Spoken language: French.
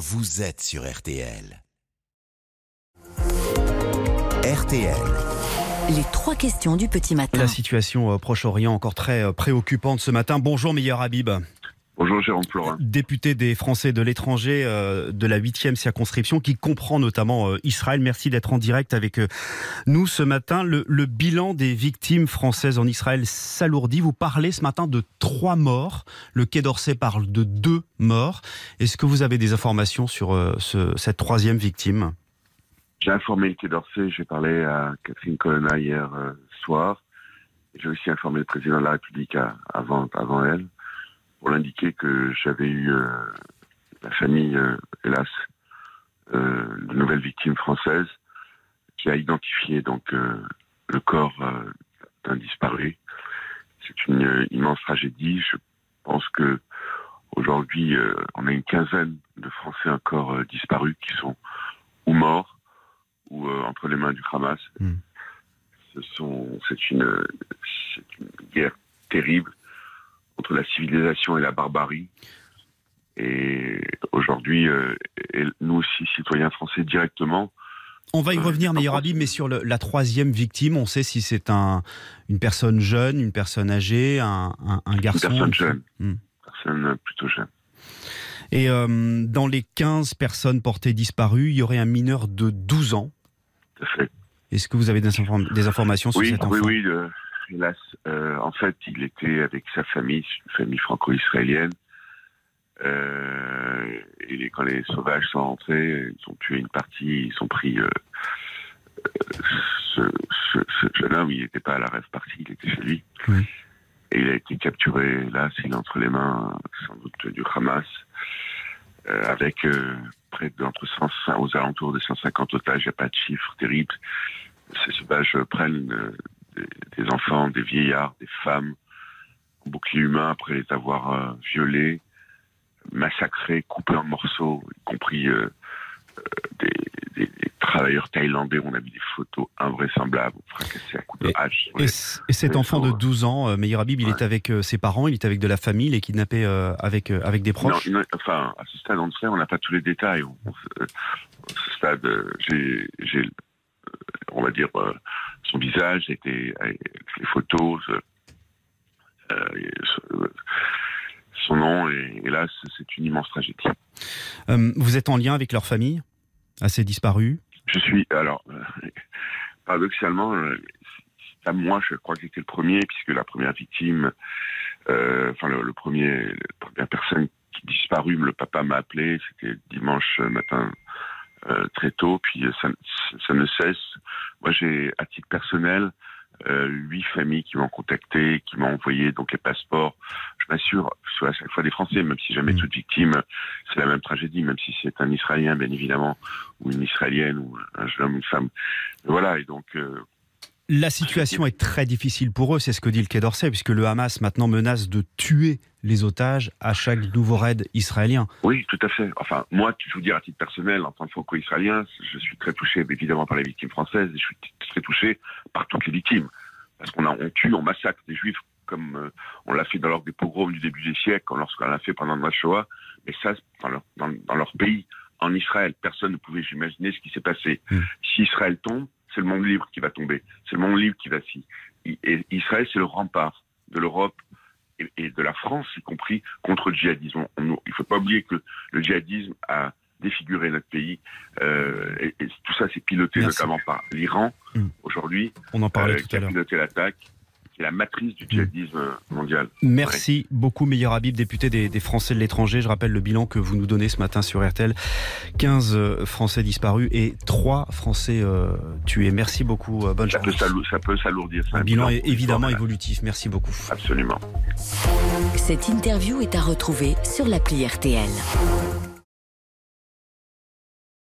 vous êtes sur RTL. RTL. Les trois questions du petit matin. La situation au Proche-Orient encore très euh, préoccupante ce matin. Bonjour meilleur Habib. Bonjour Jérôme Florin. Député des Français de l'étranger euh, de la 8e circonscription qui comprend notamment euh, Israël. Merci d'être en direct avec euh, nous ce matin. Le, le bilan des victimes françaises en Israël s'alourdit. Vous parlez ce matin de trois morts. Le Quai d'Orsay parle de deux morts. Est-ce que vous avez des informations sur euh, ce- cette troisième victime? J'ai informé le Quai d'Orsay, j'ai parlé à Catherine Colonna hier euh, soir. J'ai aussi informé le président de la République à- avant, avant elle pour l'indiquer que j'avais eu euh, la famille, euh, hélas, euh, de nouvelles victimes françaises qui a identifié donc le corps d'un disparu. C'est une immense tragédie. Je pense que aujourd'hui, on a une quinzaine de Français encore disparus qui sont ou morts ou entre les mains du Hamas. Hmm. Ce sont, c'est une, c'est une guerre terrible entre la civilisation et la barbarie. Et aujourd'hui, euh, et nous aussi, citoyens français directement, On va y Euh, revenir, meilleur. Habib, mais sur le- la troisième victime, on sait si c'est un, une personne jeune, une personne âgée, un, un- un une garçon. personne jeune, Hmm. personne plutôt jeune. Et euh, dans les 15 personnes portées disparues, il y aurait un mineur de 12 ans. Tout à fait. Est-ce que vous avez des, inform- des informations sur Oui, cet enfant? oui, oui. euh, hélas, euh, en fait, il était avec sa famille, une famille franco-israélienne. Euh, et quand les sauvages sont rentrés, ils ont tué une partie, ils ont pris euh, ce, ce- ce jeune homme. Il n'était pas à la rêve partie, il était chez lui. Oui. Et il a été capturé, là, il est entre les mains, sans doute, du Hamas, avec près d'entre 100, aux alentours de 150 otages. Il n'y a pas de chiffre terrible. Ces sauvages prennent des, enfants, des vieillards, des femmes, en bouclier humain après les avoir euh, violés, massacrés, coupés en morceaux, y compris euh, euh, des, des- des travailleurs thaïlandais. On a vu des photos invraisemblables, fracassés à coups de hache. Et, cet enfant de sauvages. 12 ans, euh, Meir Habib, il Ouais. est avec ses parents, il est avec de la famille, il est kidnappé avec, avec des proches? Non, non, enfin, à ce stade, on ne sait, on n'a pas tous les détails. On- on se- à ce stade, j'ai, on va dire, euh, son visage, était, avec les photos, euh, euh, et son nom, et hélas, c'est une immense tragédie. Euh, Vous êtes en lien avec leur famille, à ces disparus Je suis, alors, euh, paradoxalement, à moi, je crois que j'étais le premier, puisque la première victime, enfin, le, le premier, la première personne qui disparut, le papa m'a appelé, c'était dimanche matin très tôt, puis ça, ça ne cesse. Moi, j'ai, à titre personnel, euh, huit familles qui m'ont contacté, qui m'ont envoyé donc les passeports. Je m'assure, sur à chaque fois des Français, même si jamais Mm. toute victime, c'est la même tragédie, même si c'est un Israélien, bien évidemment, ou une Israélienne, ou un jeune homme, une femme. Voilà, et donc, euh, La situation est très difficile pour eux, c'est ce que dit le Quai d'Orsay, puisque le Hamas maintenant menace de tuer les otages à chaque nouveau raid israélien. oui, tout à fait. Enfin, moi, je vous dire, à titre personnel, en tant que franco-israélien, je suis très touché, évidemment, par les victimes françaises, et je suis très touché par toutes les victimes. Parce qu'on on tue, on massacre des juifs comme euh, on l'a fait dans leur des pogroms du début des siècles, lorsqu'on l'a fait pendant la Shoah. Mais ça, c'est dans leur, dans, dans leur pays, en Israël, personne ne pouvait imaginer ce qui s'est passé. Mm. Si Israël tombe, c'est le monde libre qui va tomber. C'est le monde libre qui va s'y. Et Israël, c'est le rempart de l'Europe et, de la France, y compris contre le djihadisme. On- on- il ne faut pas oublier que le djihadisme a défiguré notre pays. Euh, et, et tout ça, c'est piloté Merci. notamment par l'Iran, Mm. aujourd'hui, On en parlait euh, tout qui à a piloté l'attaque, qui est la matrice du djihadisme mondial. Merci beaucoup, Meilleur Habib, député des, des Français de l'étranger. Je rappelle le bilan que vous nous donnez ce matin sur RTL. 15 euh, Français disparus et 3 Français euh, tués. Merci beaucoup. euh, Bonne Ça peut, journée. s'alou- ça peut s'alourdir. c'est Un bilan est évidemment évolutif. Merci beaucoup. Absolument. Cette interview est à retrouver sur l'appli RTL.